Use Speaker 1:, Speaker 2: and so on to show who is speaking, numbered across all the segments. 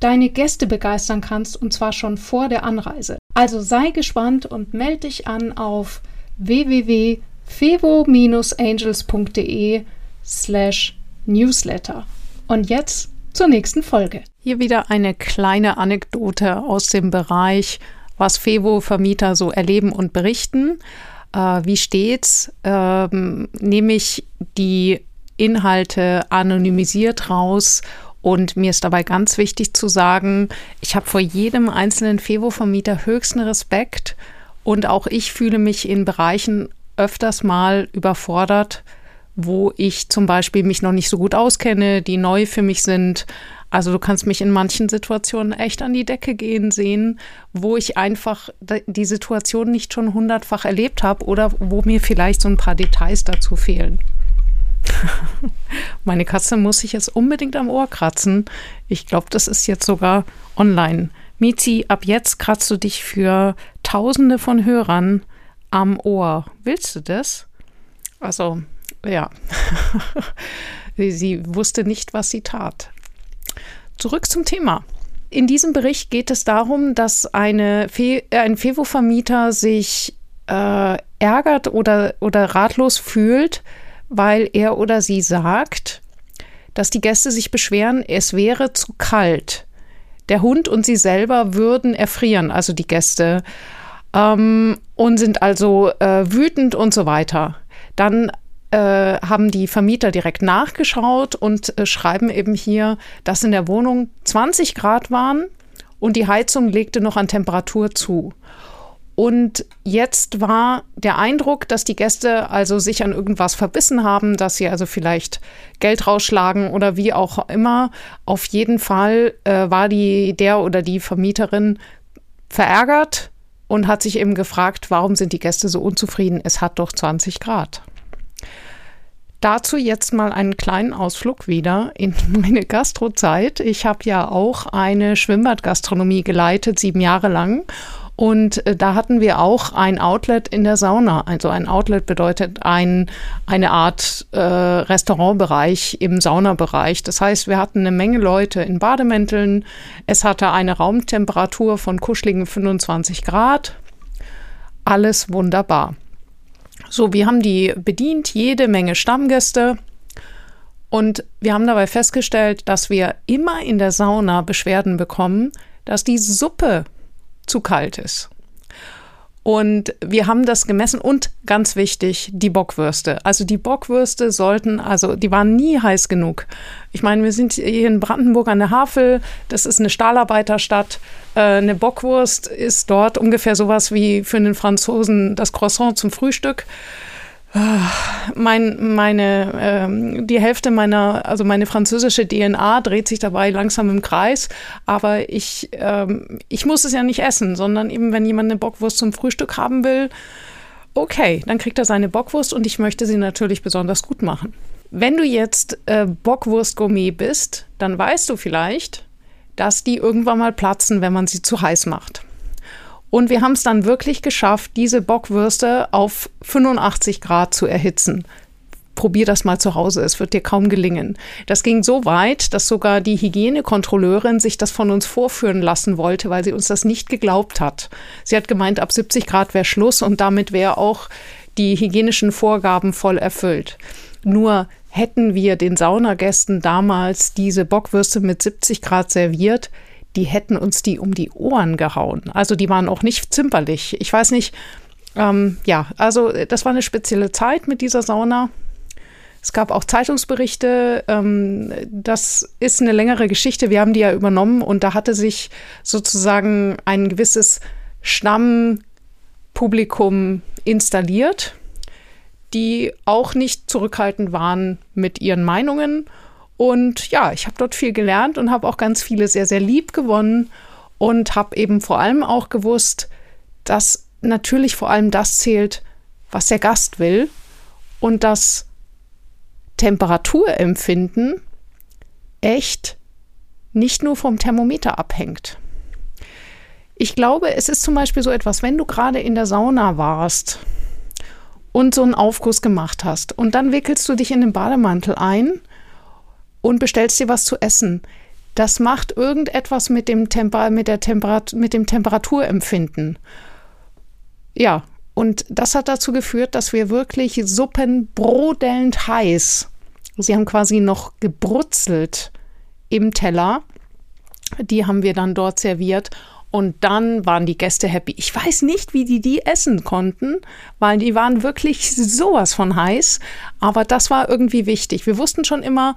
Speaker 1: deine Gäste begeistern kannst, und zwar schon vor der Anreise. Also sei gespannt und melde dich an auf www.fevo-angels.de slash newsletter. Und jetzt zur nächsten Folge. Hier wieder eine kleine Anekdote aus dem Bereich, was Fevo-Vermieter so erleben und berichten. Äh, wie steht's? Ähm, nehme ich die Inhalte anonymisiert raus und mir ist dabei ganz wichtig zu sagen, ich habe vor jedem einzelnen Fevo-Vermieter höchsten Respekt und auch ich fühle mich in Bereichen öfters mal überfordert, wo ich zum Beispiel mich noch nicht so gut auskenne, die neu für mich sind also du kannst mich in manchen Situationen echt an die Decke gehen sehen, wo ich einfach die Situation nicht schon hundertfach erlebt habe oder wo mir vielleicht so ein paar Details dazu fehlen. Meine Katze muss sich jetzt unbedingt am Ohr kratzen. Ich glaube, das ist jetzt sogar online. Mizi, ab jetzt kratzt du dich für Tausende von Hörern am Ohr. Willst du das? Also, ja. sie wusste nicht, was sie tat. Zurück zum Thema. In diesem Bericht geht es darum, dass eine Fe äh, ein Fevo-Vermieter sich äh, ärgert oder, oder ratlos fühlt, weil er oder sie sagt, dass die Gäste sich beschweren, es wäre zu kalt. Der Hund und sie selber würden erfrieren, also die Gäste, ähm, und sind also äh, wütend und so weiter. Dann äh, haben die Vermieter direkt nachgeschaut und äh, schreiben eben hier, dass in der Wohnung 20 Grad waren und die Heizung legte noch an Temperatur zu. Und jetzt war der Eindruck, dass die Gäste also sich an irgendwas verbissen haben, dass sie also vielleicht Geld rausschlagen oder wie auch immer. Auf jeden Fall äh, war die der oder die Vermieterin verärgert und hat sich eben gefragt, warum sind die Gäste so unzufrieden? Es hat doch 20 Grad. Dazu jetzt mal einen kleinen Ausflug wieder in meine Gastrozeit. Ich habe ja auch eine Schwimmbadgastronomie geleitet, sieben Jahre lang. Und äh, da hatten wir auch ein Outlet in der Sauna. Also ein Outlet bedeutet ein, eine Art äh, Restaurantbereich im Saunabereich. Das heißt, wir hatten eine Menge Leute in Bademänteln. Es hatte eine Raumtemperatur von kuscheligen 25 Grad. Alles wunderbar. So, wir haben die bedient, jede Menge Stammgäste. Und wir haben dabei festgestellt, dass wir immer in der Sauna Beschwerden bekommen, dass die Suppe zu kalt ist. Und wir haben das gemessen und ganz wichtig, die Bockwürste. Also die Bockwürste sollten, also die waren nie heiß genug. Ich meine, wir sind hier in Brandenburg an der Havel, das ist eine Stahlarbeiterstadt. Äh, eine Bockwurst ist dort ungefähr sowas wie für einen Franzosen das Croissant zum Frühstück. Mein, meine, ähm, die Hälfte meiner, also meine französische DNA dreht sich dabei langsam im Kreis. Aber ich, ähm, ich muss es ja nicht essen, sondern eben, wenn jemand eine Bockwurst zum Frühstück haben will, okay, dann kriegt er seine Bockwurst und ich möchte sie natürlich besonders gut machen. Wenn du jetzt äh, Bockwurst-Gourmet bist, dann weißt du vielleicht, dass die irgendwann mal platzen, wenn man sie zu heiß macht. Und wir haben es dann wirklich geschafft, diese Bockwürste auf 85 Grad zu erhitzen. Probier das mal zu Hause, es wird dir kaum gelingen. Das ging so weit, dass sogar die Hygienekontrolleurin sich das von uns vorführen lassen wollte, weil sie uns das nicht geglaubt hat. Sie hat gemeint, ab 70 Grad wäre Schluss und damit wäre auch die hygienischen Vorgaben voll erfüllt. Nur hätten wir den Saunagästen damals diese Bockwürste mit 70 Grad serviert, die hätten uns die um die Ohren gehauen. Also die waren auch nicht zimperlich. Ich weiß nicht, ähm, ja, also das war eine spezielle Zeit mit dieser Sauna. Es gab auch Zeitungsberichte. Ähm, das ist eine längere Geschichte. Wir haben die ja übernommen und da hatte sich sozusagen ein gewisses Stammpublikum installiert, die auch nicht zurückhaltend waren mit ihren Meinungen und ja, ich habe dort viel gelernt und habe auch ganz viele sehr, sehr lieb gewonnen. und habe eben vor allem auch gewusst, dass natürlich vor allem das zählt, was der Gast will und das Temperaturempfinden echt nicht nur vom Thermometer abhängt. Ich glaube, es ist zum Beispiel so etwas, wenn du gerade in der Sauna warst und so einen Aufguss gemacht hast und dann wickelst du dich in den Bademantel ein und bestellst dir was zu essen. Das macht irgendetwas mit dem, Temper mit, der Temperat mit dem Temperaturempfinden. Ja, und das hat dazu geführt, dass wir wirklich Suppen brodelnd heiß, sie haben quasi noch gebrutzelt im Teller. Die haben wir dann dort serviert und dann waren die Gäste happy. Ich weiß nicht, wie die die essen konnten, weil die waren wirklich sowas von heiß. Aber das war irgendwie wichtig. Wir wussten schon immer,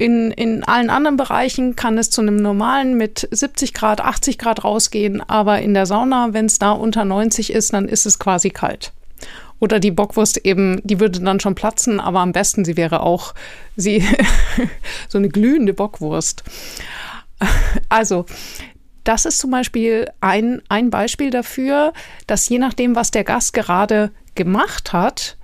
Speaker 1: in, in allen anderen Bereichen kann es zu einem normalen mit 70 Grad, 80 Grad rausgehen, aber in der Sauna, wenn es da unter 90 ist, dann ist es quasi kalt. Oder die Bockwurst eben, die würde dann schon platzen, aber am besten sie wäre auch sie so eine glühende Bockwurst. Also, das ist zum Beispiel ein, ein Beispiel dafür, dass je nachdem, was der Gast gerade gemacht hat,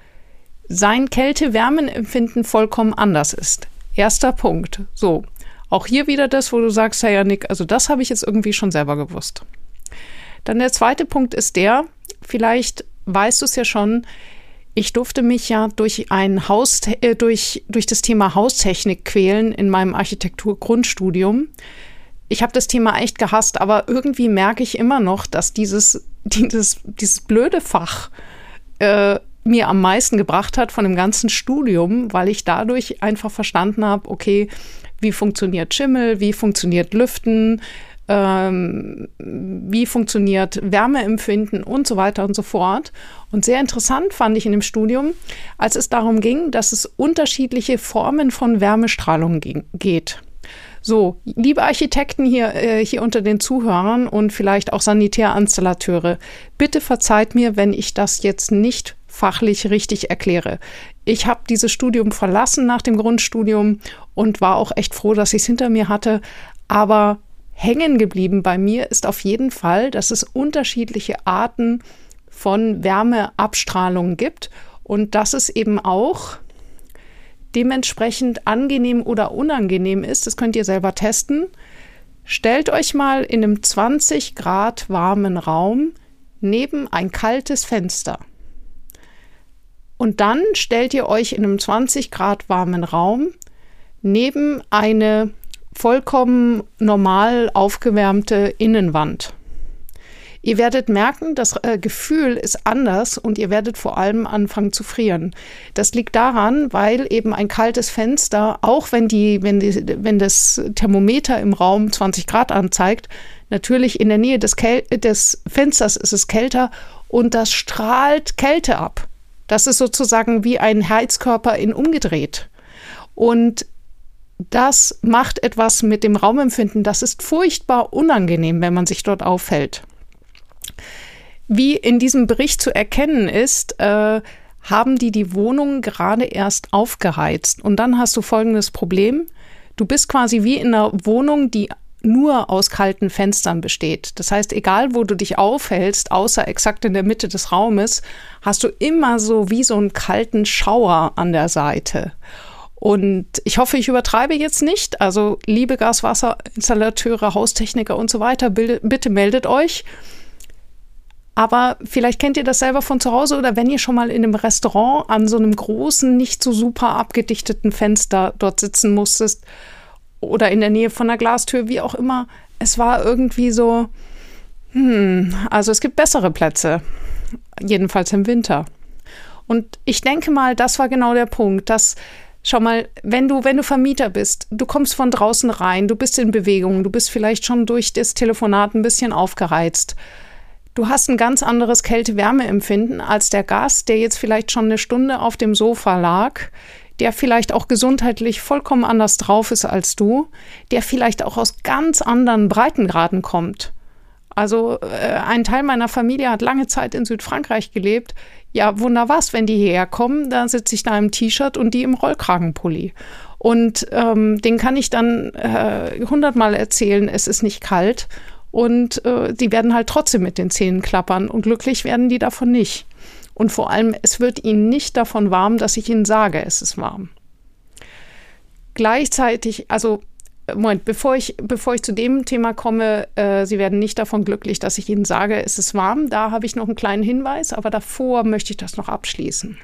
Speaker 1: sein Kälte-Wärmenempfinden vollkommen anders ist. Erster Punkt. So, auch hier wieder das, wo du sagst, Herr Janik, also das habe ich jetzt irgendwie schon selber gewusst. Dann der zweite Punkt ist der, vielleicht weißt du es ja schon, ich durfte mich ja durch ein Haus, äh, durch, durch das Thema Haustechnik quälen in meinem Architektur-Grundstudium. Ich habe das Thema echt gehasst, aber irgendwie merke ich immer noch, dass dieses, dieses, dieses blöde Fach äh, mir am meisten gebracht hat von dem ganzen Studium, weil ich dadurch einfach verstanden habe, okay, wie funktioniert Schimmel, wie funktioniert Lüften, ähm, wie funktioniert Wärmeempfinden und so weiter und so fort. Und sehr interessant fand ich in dem Studium, als es darum ging, dass es unterschiedliche Formen von Wärmestrahlung geht. So, liebe Architekten hier, äh, hier unter den Zuhörern und vielleicht auch Sanitärinstallateure, bitte verzeiht mir, wenn ich das jetzt nicht fachlich richtig erkläre. Ich habe dieses Studium verlassen nach dem Grundstudium und war auch echt froh, dass ich es hinter mir hatte. Aber hängen geblieben bei mir ist auf jeden Fall, dass es unterschiedliche Arten von Wärmeabstrahlung gibt und dass es eben auch dementsprechend angenehm oder unangenehm ist. Das könnt ihr selber testen. Stellt euch mal in einem 20 Grad warmen Raum neben ein kaltes Fenster. Und dann stellt ihr euch in einem 20 Grad warmen Raum neben eine vollkommen normal aufgewärmte Innenwand. Ihr werdet merken, das äh, Gefühl ist anders und ihr werdet vor allem anfangen zu frieren. Das liegt daran, weil eben ein kaltes Fenster, auch wenn, die, wenn, die, wenn das Thermometer im Raum 20 Grad anzeigt, natürlich in der Nähe des, des Fensters ist es kälter und das strahlt Kälte ab. Das ist sozusagen wie ein Heizkörper in umgedreht. Und das macht etwas mit dem Raumempfinden. Das ist furchtbar unangenehm, wenn man sich dort aufhält. Wie in diesem Bericht zu erkennen ist, äh, haben die die Wohnung gerade erst aufgeheizt. Und dann hast du folgendes Problem. Du bist quasi wie in einer Wohnung, die nur aus kalten Fenstern besteht. Das heißt, egal wo du dich aufhältst, außer exakt in der Mitte des Raumes, hast du immer so wie so einen kalten Schauer an der Seite. Und ich hoffe, ich übertreibe jetzt nicht. Also, liebe Gaswasserinstallateure, Haustechniker und so weiter, bitte meldet euch. Aber vielleicht kennt ihr das selber von zu Hause oder wenn ihr schon mal in einem Restaurant an so einem großen, nicht so super abgedichteten Fenster dort sitzen musstest oder in der Nähe von einer Glastür, wie auch immer. Es war irgendwie so, hm, also es gibt bessere Plätze, jedenfalls im Winter. Und ich denke mal, das war genau der Punkt, dass Schau mal, wenn du, wenn du Vermieter bist, du kommst von draußen rein, du bist in Bewegung, du bist vielleicht schon durch das Telefonat ein bisschen aufgereizt. Du hast ein ganz anderes Kälte-Wärme-Empfinden als der Gast, der jetzt vielleicht schon eine Stunde auf dem Sofa lag, der vielleicht auch gesundheitlich vollkommen anders drauf ist als du, der vielleicht auch aus ganz anderen Breitengraden kommt. Also äh, ein Teil meiner Familie hat lange Zeit in Südfrankreich gelebt. Ja, wunderbar, wenn die hierher kommen, da sitze ich da im T-Shirt und die im Rollkragenpulli. Und ähm, den kann ich dann äh, hundertmal erzählen, es ist nicht kalt. und äh, die werden halt trotzdem mit den Zähnen klappern und glücklich werden die davon nicht. Und vor allem, es wird ihnen nicht davon warm, dass ich ihnen sage, es ist warm. Gleichzeitig, also Moment, bevor ich, bevor ich zu dem Thema komme, äh, Sie werden nicht davon glücklich, dass ich Ihnen sage, es ist warm. Da habe ich noch einen kleinen Hinweis, aber davor möchte ich das noch abschließen.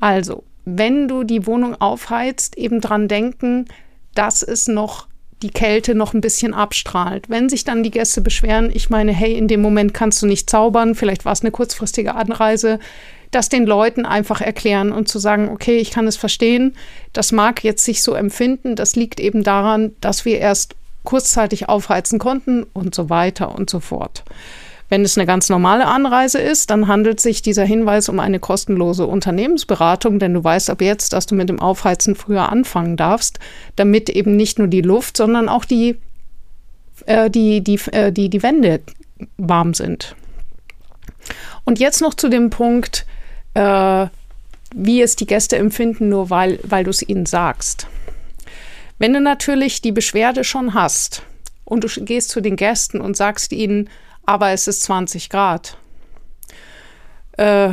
Speaker 1: Also, wenn du die Wohnung aufheizt, eben dran denken, dass es noch die Kälte noch ein bisschen abstrahlt. Wenn sich dann die Gäste beschweren, ich meine, hey, in dem Moment kannst du nicht zaubern, vielleicht war es eine kurzfristige Anreise, das den Leuten einfach erklären und zu sagen, okay, ich kann es verstehen, das mag jetzt sich so empfinden, das liegt eben daran, dass wir erst kurzzeitig aufheizen konnten und so weiter und so fort. Wenn es eine ganz normale Anreise ist, dann handelt sich dieser Hinweis um eine kostenlose Unternehmensberatung, denn du weißt ab jetzt, dass du mit dem Aufheizen früher anfangen darfst, damit eben nicht nur die Luft, sondern auch die, äh, die, die, äh, die, die Wände warm sind. Und jetzt noch zu dem Punkt, äh, wie es die Gäste empfinden, nur weil, weil du es ihnen sagst. Wenn du natürlich die Beschwerde schon hast und du gehst zu den Gästen und sagst ihnen, aber es ist 20 Grad, äh,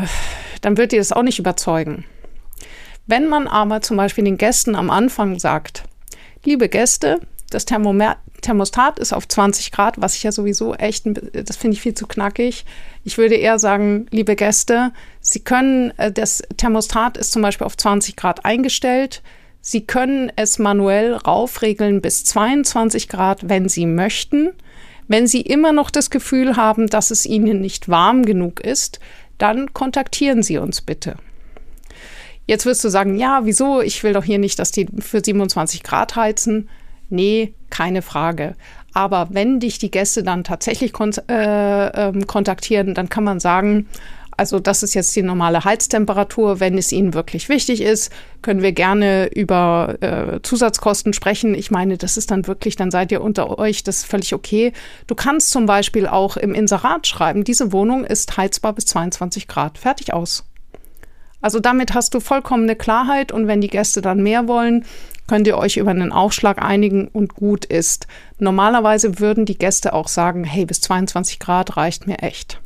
Speaker 1: dann wird dir das auch nicht überzeugen. Wenn man aber zum Beispiel den Gästen am Anfang sagt, liebe Gäste, das Thermometer Thermostat ist auf 20 Grad, was ich ja sowieso echt, das finde ich viel zu knackig. Ich würde eher sagen, liebe Gäste, Sie können, äh, das Thermostat ist zum Beispiel auf 20 Grad eingestellt. Sie können es manuell raufregeln bis 22 Grad, wenn Sie möchten. Wenn Sie immer noch das Gefühl haben, dass es Ihnen nicht warm genug ist, dann kontaktieren Sie uns bitte. Jetzt wirst du sagen, ja, wieso? Ich will doch hier nicht, dass die für 27 Grad heizen. Nee, keine Frage. Aber wenn dich die Gäste dann tatsächlich kon äh, äh, kontaktieren, dann kann man sagen, also das ist jetzt die normale Heiztemperatur. Wenn es Ihnen wirklich wichtig ist, können wir gerne über äh, Zusatzkosten sprechen. Ich meine, das ist dann wirklich, dann seid ihr unter euch, das ist völlig okay. Du kannst zum Beispiel auch im Inserat schreiben, diese Wohnung ist heizbar bis 22 Grad. Fertig aus. Also damit hast du vollkommene Klarheit und wenn die Gäste dann mehr wollen, könnt ihr euch über einen Aufschlag einigen und gut ist. Normalerweise würden die Gäste auch sagen, hey, bis 22 Grad reicht mir echt.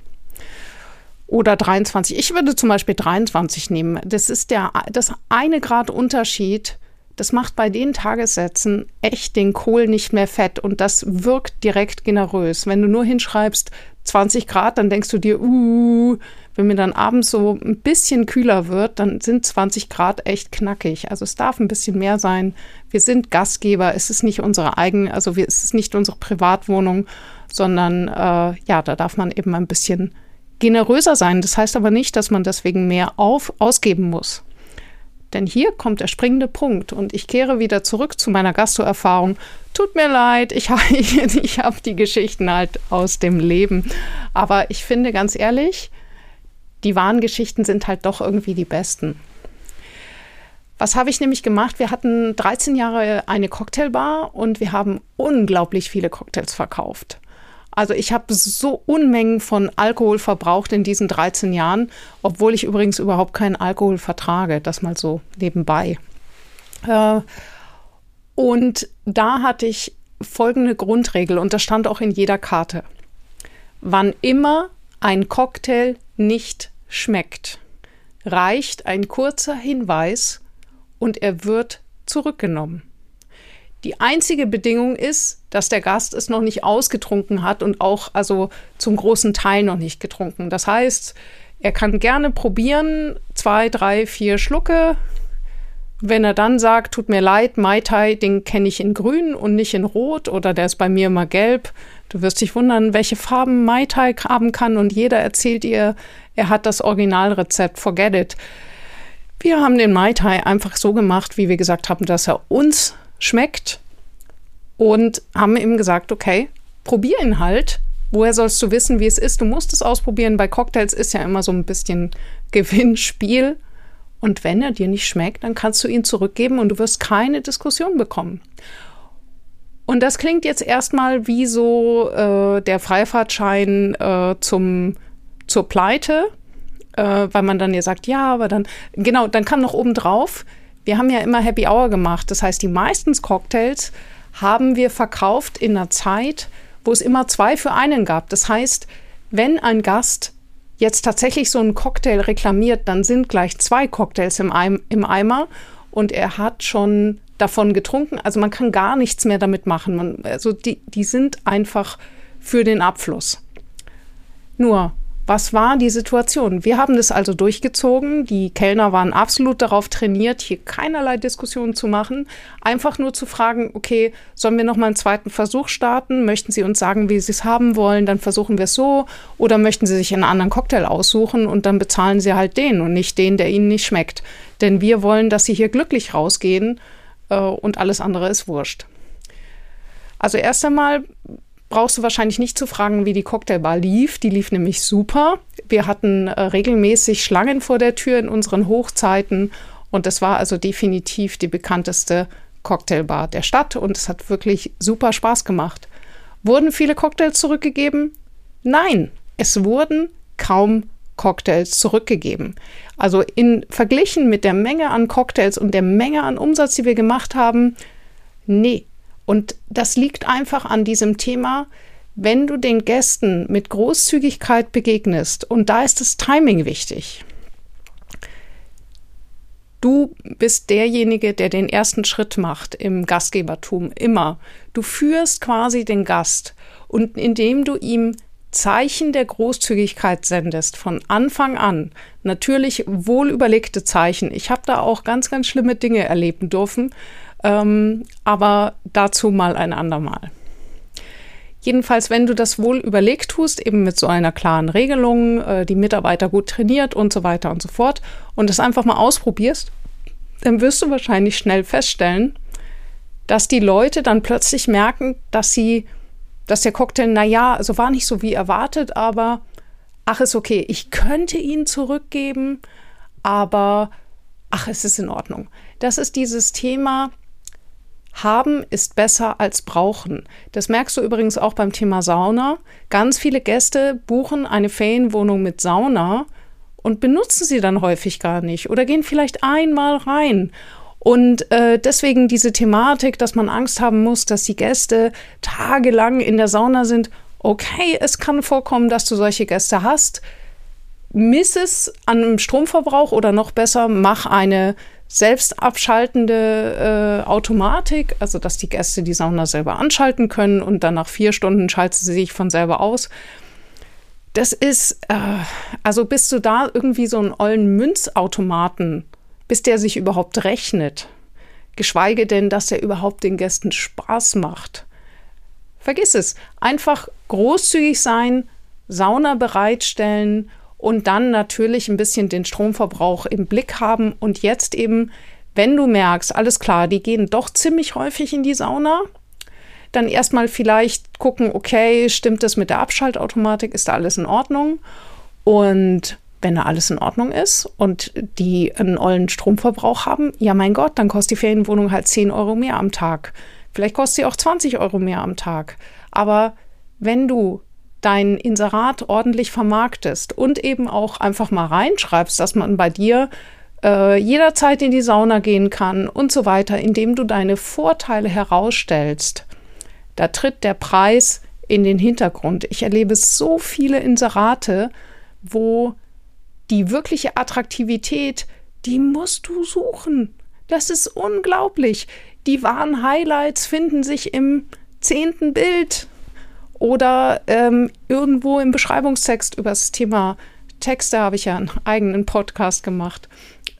Speaker 1: Oder 23. Ich würde zum Beispiel 23 nehmen. Das ist der, das eine Grad Unterschied. Das macht bei den Tagessätzen echt den Kohl nicht mehr fett und das wirkt direkt generös. Wenn du nur hinschreibst 20 Grad, dann denkst du dir, uh, wenn mir dann abends so ein bisschen kühler wird, dann sind 20 Grad echt knackig. Also es darf ein bisschen mehr sein. Wir sind Gastgeber, es ist nicht unsere eigene, also wir, es ist nicht unsere Privatwohnung, sondern äh, ja, da darf man eben ein bisschen generöser sein. Das heißt aber nicht, dass man deswegen mehr auf, ausgeben muss. Denn hier kommt der springende Punkt und ich kehre wieder zurück zu meiner Gastro-Erfahrung. Tut mir leid, ich, ich, ich habe die Geschichten halt aus dem Leben. Aber ich finde ganz ehrlich, die wahren Geschichten sind halt doch irgendwie die besten. Was habe ich nämlich gemacht? Wir hatten 13 Jahre eine Cocktailbar und wir haben unglaublich viele Cocktails verkauft. Also ich habe so Unmengen von Alkohol verbraucht in diesen 13 Jahren, obwohl ich übrigens überhaupt keinen Alkohol vertrage, das mal so nebenbei. Äh, und da hatte ich folgende Grundregel und das stand auch in jeder Karte. Wann immer ein Cocktail nicht schmeckt, reicht ein kurzer Hinweis und er wird zurückgenommen. Die einzige Bedingung ist, dass der Gast es noch nicht ausgetrunken hat und auch also zum großen Teil noch nicht getrunken. Das heißt, er kann gerne probieren, zwei, drei, vier Schlucke. Wenn er dann sagt, tut mir leid, Mai Tai, den kenne ich in grün und nicht in rot oder der ist bei mir immer gelb, Du wirst dich wundern, welche Farben Mai Tai haben kann und jeder erzählt ihr, er hat das Originalrezept. Forget it. Wir haben den Mai Tai einfach so gemacht, wie wir gesagt haben, dass er uns schmeckt und haben ihm gesagt, okay, probier ihn halt. Woher sollst du wissen, wie es ist? Du musst es ausprobieren. Bei Cocktails ist ja immer so ein bisschen Gewinnspiel. Und wenn er dir nicht schmeckt, dann kannst du ihn zurückgeben und du wirst keine Diskussion bekommen. Und das klingt jetzt erstmal wie so äh, der Freifahrtschein äh, zum, zur Pleite, äh, weil man dann ja sagt, ja, aber dann, genau, dann kam noch oben drauf, wir haben ja immer Happy Hour gemacht. Das heißt, die meisten Cocktails haben wir verkauft in einer Zeit, wo es immer zwei für einen gab. Das heißt, wenn ein Gast jetzt tatsächlich so einen Cocktail reklamiert, dann sind gleich zwei Cocktails im, Eim im Eimer und er hat schon davon getrunken. Also man kann gar nichts mehr damit machen. Man, also die, die sind einfach für den Abfluss. Nur, was war die Situation? Wir haben das also durchgezogen. Die Kellner waren absolut darauf trainiert, hier keinerlei Diskussionen zu machen. Einfach nur zu fragen, okay, sollen wir noch mal einen zweiten Versuch starten? Möchten Sie uns sagen, wie Sie es haben wollen? Dann versuchen wir es so. Oder möchten Sie sich einen anderen Cocktail aussuchen und dann bezahlen Sie halt den und nicht den, der Ihnen nicht schmeckt. Denn wir wollen, dass Sie hier glücklich rausgehen äh, und alles andere ist wurscht. Also erst einmal brauchst du wahrscheinlich nicht zu fragen, wie die Cocktailbar lief. Die lief nämlich super. Wir hatten äh, regelmäßig Schlangen vor der Tür in unseren Hochzeiten und das war also definitiv die bekannteste Cocktailbar der Stadt und es hat wirklich super Spaß gemacht. Wurden viele Cocktails zurückgegeben? Nein, es wurden kaum Cocktails zurückgegeben. Also in verglichen mit der Menge an Cocktails und der Menge an Umsatz, die wir gemacht haben, nee, und das liegt einfach an diesem Thema, wenn du den Gästen mit Großzügigkeit begegnest, und da ist das Timing wichtig. Du bist derjenige, der den ersten Schritt macht im Gastgebertum, immer. Du führst quasi den Gast und indem du ihm Zeichen der Großzügigkeit sendest von Anfang an, natürlich wohlüberlegte Zeichen. Ich habe da auch ganz, ganz schlimme Dinge erleben dürfen, ähm, aber dazu mal ein andermal. Jedenfalls, wenn du das wohl überlegt tust, eben mit so einer klaren Regelung, äh, die Mitarbeiter gut trainiert und so weiter und so fort, und es einfach mal ausprobierst, dann wirst du wahrscheinlich schnell feststellen, dass die Leute dann plötzlich merken, dass sie, dass der Cocktail, naja, also war nicht so wie erwartet, aber ach, ist okay, ich könnte ihn zurückgeben, aber ach, es ist in Ordnung. Das ist dieses Thema, haben ist besser als brauchen. Das merkst du übrigens auch beim Thema Sauna. Ganz viele Gäste buchen eine Ferienwohnung mit Sauna und benutzen sie dann häufig gar nicht oder gehen vielleicht einmal rein. Und äh, deswegen diese Thematik, dass man Angst haben muss, dass die Gäste tagelang in der Sauna sind. Okay, es kann vorkommen, dass du solche Gäste hast. Miss es an Stromverbrauch oder noch besser, mach eine selbst abschaltende äh, Automatik, also dass die Gäste die Sauna selber anschalten können und dann nach vier Stunden schaltet sie sich von selber aus. Das ist, äh, also bist du da irgendwie so einen ollen Münzautomaten, bis der sich überhaupt rechnet. Geschweige denn, dass der überhaupt den Gästen Spaß macht. Vergiss es. Einfach großzügig sein, Sauna bereitstellen und dann natürlich ein bisschen den Stromverbrauch im Blick haben und jetzt eben, wenn du merkst, alles klar, die gehen doch ziemlich häufig in die Sauna, dann erstmal vielleicht gucken, okay, stimmt das mit der Abschaltautomatik, ist da alles in Ordnung? Und wenn da alles in Ordnung ist und die einen ollen Stromverbrauch haben, ja mein Gott, dann kostet die Ferienwohnung halt 10 Euro mehr am Tag. Vielleicht kostet sie auch 20 Euro mehr am Tag. Aber wenn du dein Inserat ordentlich vermarktest und eben auch einfach mal reinschreibst, dass man bei dir äh, jederzeit in die Sauna gehen kann und so weiter, indem du deine Vorteile herausstellst, da tritt der Preis in den Hintergrund. Ich erlebe so viele Inserate, wo die wirkliche Attraktivität, die musst du suchen. Das ist unglaublich. Die wahren Highlights finden sich im zehnten Bild oder ähm, irgendwo im Beschreibungstext über das Thema Texte habe ich ja einen eigenen Podcast gemacht.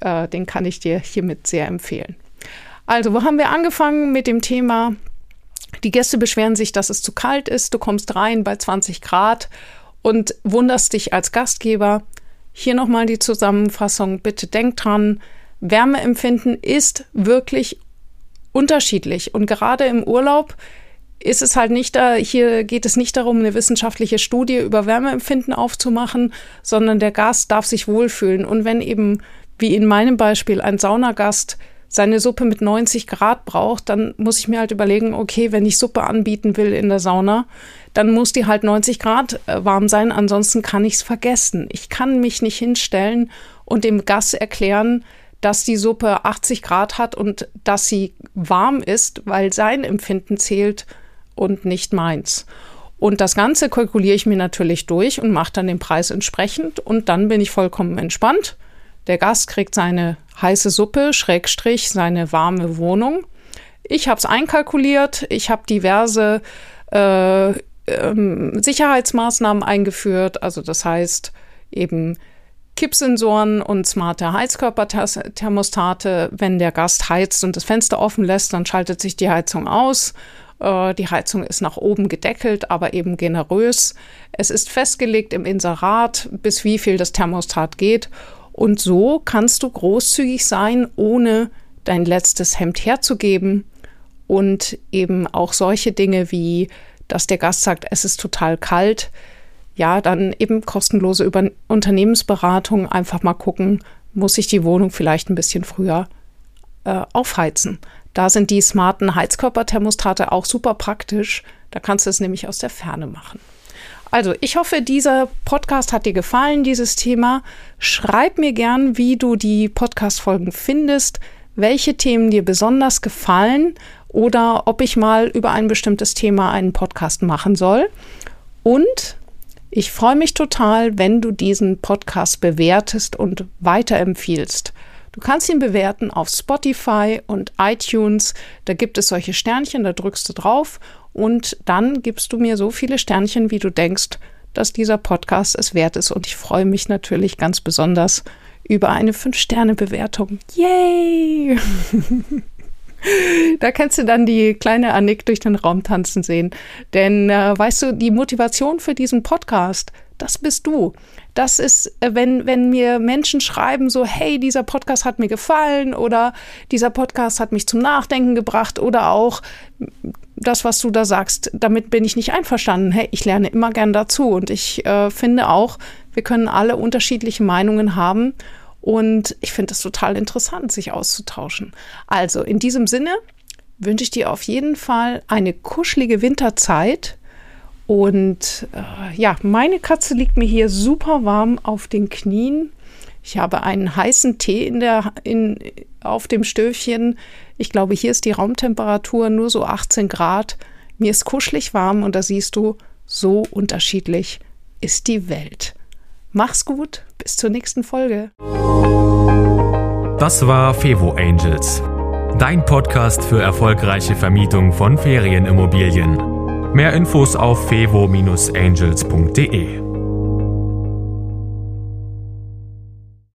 Speaker 1: Äh, den kann ich dir hiermit sehr empfehlen. Also, wo haben wir angefangen mit dem Thema? Die Gäste beschweren sich, dass es zu kalt ist. Du kommst rein bei 20 Grad und wunderst dich als Gastgeber. Hier nochmal die Zusammenfassung. Bitte denk dran, Wärmeempfinden ist wirklich unterschiedlich. Und gerade im Urlaub ist es halt nicht da, hier geht es nicht darum, eine wissenschaftliche Studie über Wärmeempfinden aufzumachen, sondern der Gast darf sich wohlfühlen. Und wenn eben, wie in meinem Beispiel, ein Saunagast seine Suppe mit 90 Grad braucht, dann muss ich mir halt überlegen, okay, wenn ich Suppe anbieten will in der Sauna, dann muss die halt 90 Grad äh, warm sein, ansonsten kann ich es vergessen. Ich kann mich nicht hinstellen und dem Gast erklären, dass die Suppe 80 Grad hat und dass sie warm ist, weil sein Empfinden zählt und nicht meins. Und das Ganze kalkuliere ich mir natürlich durch und mache dann den Preis entsprechend. Und dann bin ich vollkommen entspannt. Der Gast kriegt seine heiße Suppe, Schrägstrich, seine warme Wohnung. Ich habe es einkalkuliert. Ich habe diverse äh, ähm, Sicherheitsmaßnahmen eingeführt. Also das heißt eben Kippsensoren und smarte Heizkörperthermostate. Wenn der Gast heizt und das Fenster offen lässt, dann schaltet sich die Heizung aus äh, die Heizung ist nach oben gedeckelt, aber eben generös. Es ist festgelegt im Inserat, bis wie viel das Thermostat geht. Und so kannst du großzügig sein, ohne dein letztes Hemd herzugeben. Und eben auch solche Dinge wie, dass der Gast sagt, es ist total kalt. Ja, dann eben kostenlose Über Unternehmensberatung. Einfach mal gucken, muss ich die Wohnung vielleicht ein bisschen früher äh, aufheizen. Da sind die smarten Heizkörperthermostate auch super praktisch. Da kannst du es nämlich aus der Ferne machen. Also, ich hoffe, dieser Podcast hat dir gefallen, dieses Thema. Schreib mir gern, wie du die Podcast-Folgen findest, welche Themen dir besonders gefallen oder ob ich mal über ein bestimmtes Thema einen Podcast machen soll. Und ich freue mich total, wenn du diesen Podcast bewertest und weiterempfiehlst. Du kannst ihn bewerten auf Spotify und iTunes. Da gibt es solche Sternchen, da drückst du drauf und dann gibst du mir so viele Sternchen, wie du denkst, dass dieser Podcast es wert ist. Und ich freue mich natürlich ganz besonders über eine 5-Sterne-Bewertung. Yay! Da kannst du dann die kleine Annick durch den Raum tanzen sehen. Denn äh, weißt du, die Motivation für diesen Podcast, das bist du. Das ist, äh, wenn, wenn mir Menschen schreiben, so, hey, dieser Podcast hat mir gefallen oder dieser Podcast hat mich zum Nachdenken gebracht oder auch das, was du da sagst, damit bin ich nicht einverstanden. Hey, ich lerne immer gern dazu und ich äh, finde auch, wir können alle unterschiedliche Meinungen haben und ich finde es total interessant, sich auszutauschen. Also in diesem Sinne wünsche ich dir auf jeden Fall eine kuschelige Winterzeit und äh, ja, meine Katze liegt mir hier super warm auf den Knien. Ich habe einen heißen Tee in der, in, auf dem Stöfchen. Ich glaube, hier ist die Raumtemperatur nur so 18 Grad. Mir ist kuschelig warm und da siehst du, so unterschiedlich ist die Welt. Mach's gut, bis zur nächsten Folge.
Speaker 2: Das war Fevo Angels, dein Podcast für erfolgreiche Vermietung von Ferienimmobilien. Mehr Infos auf fevo-angels.de.